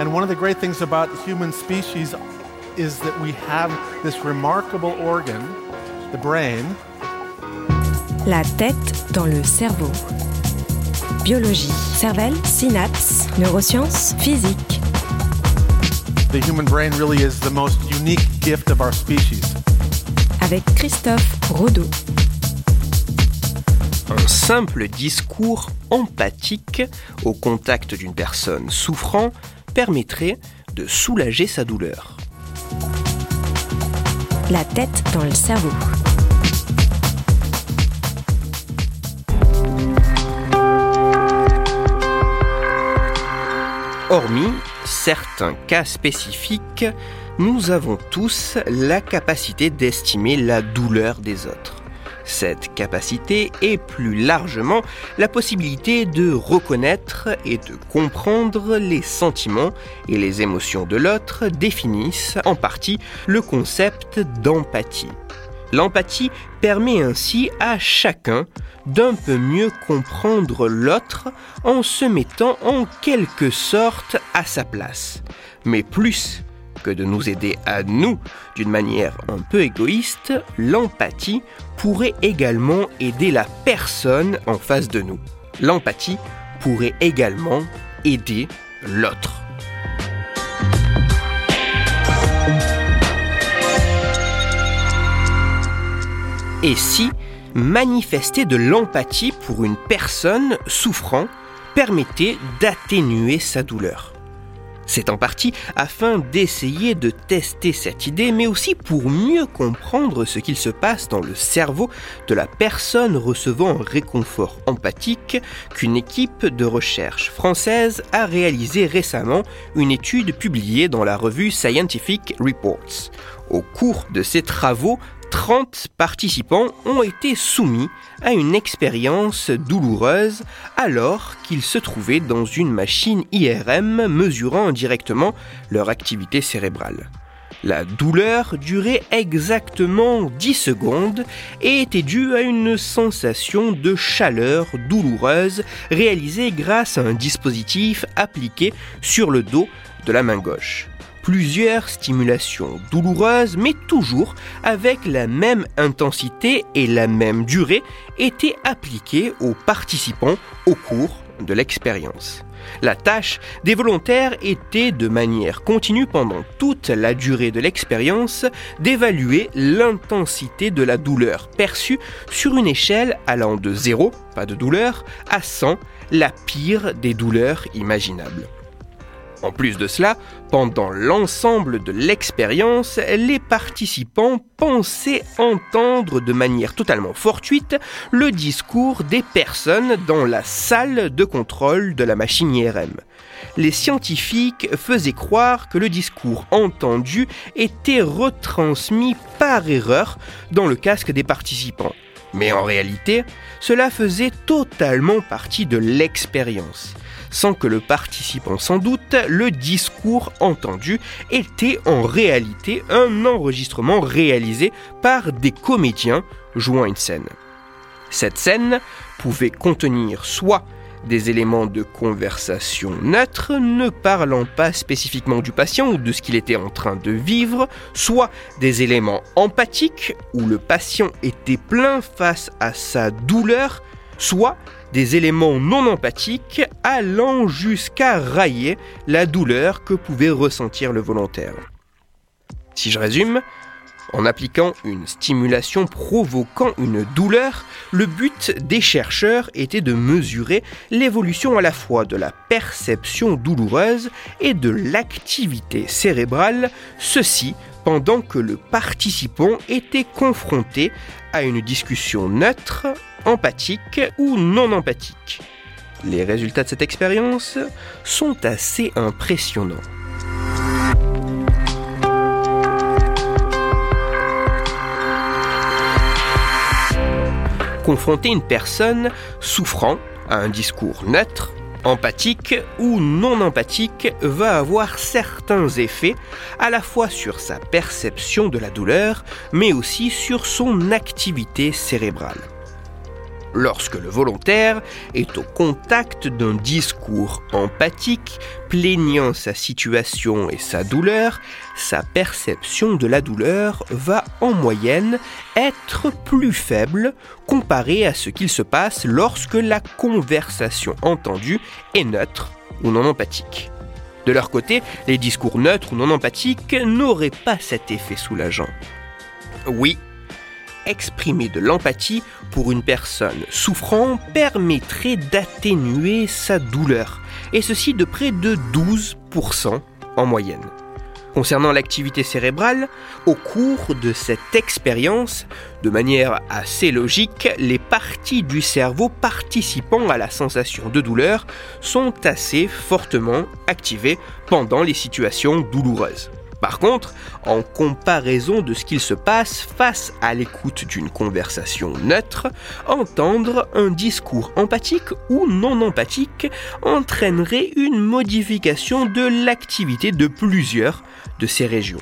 And one of the great things about human species is that we have this remarkable organ, the brain. La tête dans le cerveau. Biologie, cervelle, synapses, neurosciences, physique. The human brain really is the most unique gift of our species. Avec Christophe Rodeau. Un simple discours empathique au contact d'une personne souffrant permettrait de soulager sa douleur. La tête dans le cerveau. Hormis certains cas spécifiques, nous avons tous la capacité d'estimer la douleur des autres. Cette capacité est plus largement la possibilité de reconnaître et de comprendre les sentiments et les émotions de l'autre définissent en partie le concept d'empathie. L'empathie permet ainsi à chacun d'un peu mieux comprendre l'autre en se mettant en quelque sorte à sa place. Mais plus que de nous aider à nous d'une manière un peu égoïste, l'empathie pourrait également aider la personne en face de nous. L'empathie pourrait également aider l'autre. Et si manifester de l'empathie pour une personne souffrant permettait d'atténuer sa douleur? C'est en partie afin d'essayer de tester cette idée, mais aussi pour mieux comprendre ce qu'il se passe dans le cerveau de la personne recevant un réconfort empathique qu'une équipe de recherche française a réalisé récemment une étude publiée dans la revue Scientific Reports. Au cours de ces travaux, 30 participants ont été soumis à une expérience douloureuse alors qu'ils se trouvaient dans une machine IRM mesurant directement leur activité cérébrale. La douleur durait exactement 10 secondes et était due à une sensation de chaleur douloureuse réalisée grâce à un dispositif appliqué sur le dos de la main gauche plusieurs stimulations douloureuses, mais toujours avec la même intensité et la même durée, étaient appliquées aux participants au cours de l'expérience. La tâche des volontaires était de manière continue pendant toute la durée de l'expérience d'évaluer l'intensité de la douleur perçue sur une échelle allant de 0, pas de douleur, à 100, la pire des douleurs imaginables. En plus de cela, pendant l'ensemble de l'expérience, les participants pensaient entendre de manière totalement fortuite le discours des personnes dans la salle de contrôle de la machine IRM. Les scientifiques faisaient croire que le discours entendu était retransmis par erreur dans le casque des participants. Mais en réalité, cela faisait totalement partie de l'expérience sans que le participant s'en doute, le discours entendu était en réalité un enregistrement réalisé par des comédiens jouant une scène. Cette scène pouvait contenir soit des éléments de conversation neutres ne parlant pas spécifiquement du patient ou de ce qu'il était en train de vivre, soit des éléments empathiques où le patient était plein face à sa douleur, soit des éléments non empathiques allant jusqu'à railler la douleur que pouvait ressentir le volontaire. Si je résume, en appliquant une stimulation provoquant une douleur, le but des chercheurs était de mesurer l'évolution à la fois de la perception douloureuse et de l'activité cérébrale, ceci pendant que le participant était confronté à une discussion neutre empathique ou non empathique. Les résultats de cette expérience sont assez impressionnants. Confronter une personne souffrant à un discours neutre, empathique ou non empathique va avoir certains effets à la fois sur sa perception de la douleur, mais aussi sur son activité cérébrale. Lorsque le volontaire est au contact d'un discours empathique, plaignant sa situation et sa douleur, sa perception de la douleur va en moyenne être plus faible comparée à ce qu'il se passe lorsque la conversation entendue est neutre ou non empathique. De leur côté, les discours neutres ou non empathiques n'auraient pas cet effet soulageant. Oui, exprimer de l'empathie pour une personne souffrant permettrait d'atténuer sa douleur, et ceci de près de 12% en moyenne. Concernant l'activité cérébrale, au cours de cette expérience, de manière assez logique, les parties du cerveau participant à la sensation de douleur sont assez fortement activées pendant les situations douloureuses. Par contre, en comparaison de ce qu'il se passe face à l'écoute d'une conversation neutre, entendre un discours empathique ou non empathique entraînerait une modification de l'activité de plusieurs de ces régions.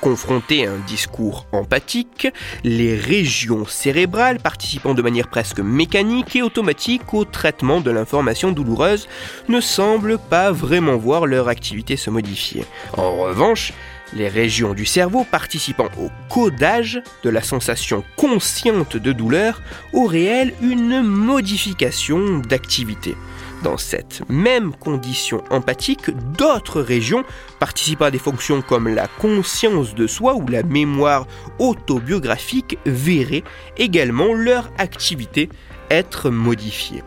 Confronté à un discours empathique, les régions cérébrales participant de manière presque mécanique et automatique au traitement de l'information douloureuse ne semblent pas vraiment voir leur activité se modifier. En revanche, les régions du cerveau participant au codage de la sensation consciente de douleur auraient elles une modification d'activité. Dans cette même condition empathique, d'autres régions participant à des fonctions comme la conscience de soi ou la mémoire autobiographique verraient également leur activité être modifiée.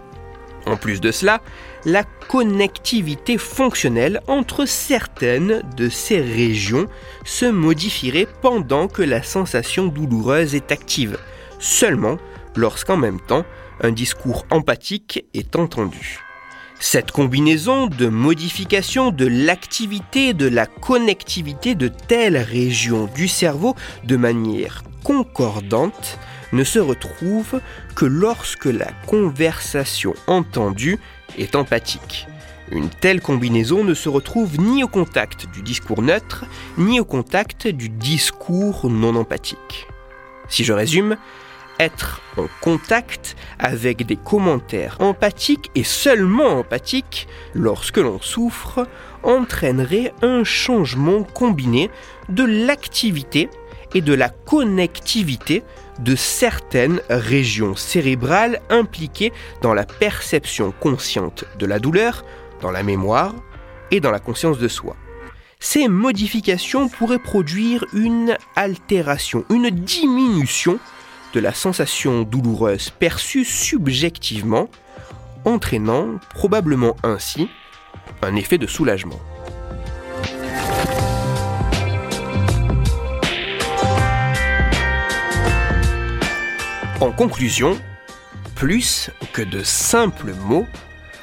En plus de cela, la connectivité fonctionnelle entre certaines de ces régions se modifierait pendant que la sensation douloureuse est active, seulement lorsqu'en même temps un discours empathique est entendu. Cette combinaison de modification de l'activité de la connectivité de telles régions du cerveau de manière concordante ne se retrouve que lorsque la conversation entendue est empathique. Une telle combinaison ne se retrouve ni au contact du discours neutre, ni au contact du discours non empathique. Si je résume, être en contact avec des commentaires empathiques et seulement empathiques lorsque l'on souffre entraînerait un changement combiné de l'activité et de la connectivité de certaines régions cérébrales impliquées dans la perception consciente de la douleur, dans la mémoire et dans la conscience de soi. Ces modifications pourraient produire une altération, une diminution la sensation douloureuse perçue subjectivement, entraînant probablement ainsi un effet de soulagement. En conclusion, plus que de simples mots,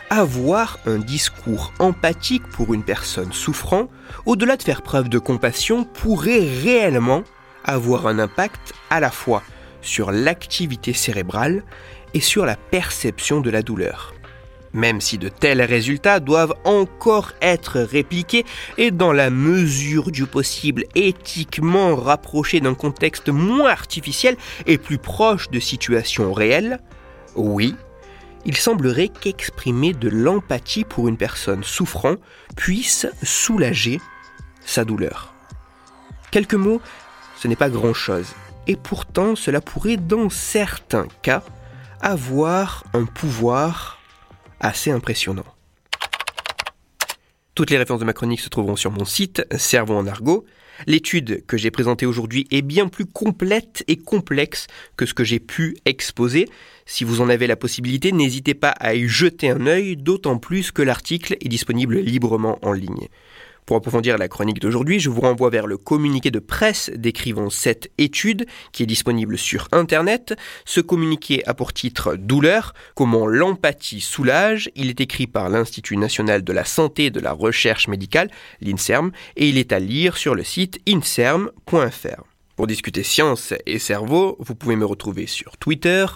avoir un discours empathique pour une personne souffrant, au-delà de faire preuve de compassion, pourrait réellement avoir un impact à la fois sur l'activité cérébrale et sur la perception de la douleur. Même si de tels résultats doivent encore être répliqués et dans la mesure du possible éthiquement rapprochés d'un contexte moins artificiel et plus proche de situations réelles, oui, il semblerait qu'exprimer de l'empathie pour une personne souffrant puisse soulager sa douleur. Quelques mots, ce n'est pas grand-chose, et pourtant cela pourrait dans certains cas avoir un pouvoir assez impressionnant. Toutes les références de ma chronique se trouveront sur mon site Cerveau en argot. L'étude que j'ai présentée aujourd'hui est bien plus complète et complexe que ce que j'ai pu exposer. Si vous en avez la possibilité, n'hésitez pas à y jeter un œil, d'autant plus que l'article est disponible librement en ligne. Pour approfondir la chronique d'aujourd'hui, je vous renvoie vers le communiqué de presse décrivant cette étude qui est disponible sur Internet. Ce communiqué a pour titre Douleur, comment l'empathie soulage. Il est écrit par l'Institut national de la santé et de la recherche médicale, l'INSERM, et il est à lire sur le site inserm.fr. Pour discuter science et cerveau, vous pouvez me retrouver sur Twitter,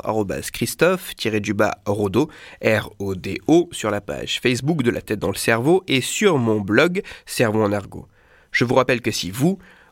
Christophe-Rodo, R-O-D-O, sur la page Facebook de la tête dans le cerveau et sur mon blog Cerveau en argot. Je vous rappelle que si vous,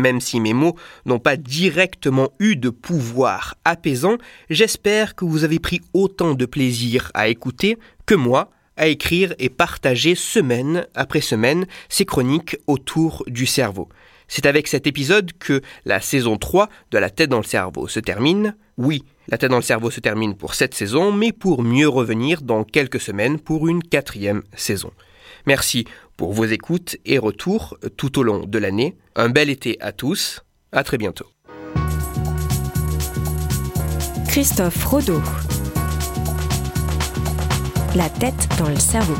Même si mes mots n'ont pas directement eu de pouvoir apaisant, j'espère que vous avez pris autant de plaisir à écouter que moi à écrire et partager semaine après semaine ces chroniques autour du cerveau. C'est avec cet épisode que la saison 3 de La tête dans le cerveau se termine. Oui, La tête dans le cerveau se termine pour cette saison, mais pour mieux revenir dans quelques semaines pour une quatrième saison. Merci pour vos écoutes et retours tout au long de l'année. Un bel été à tous. À très bientôt. Christophe Rodeau. La tête dans le cerveau.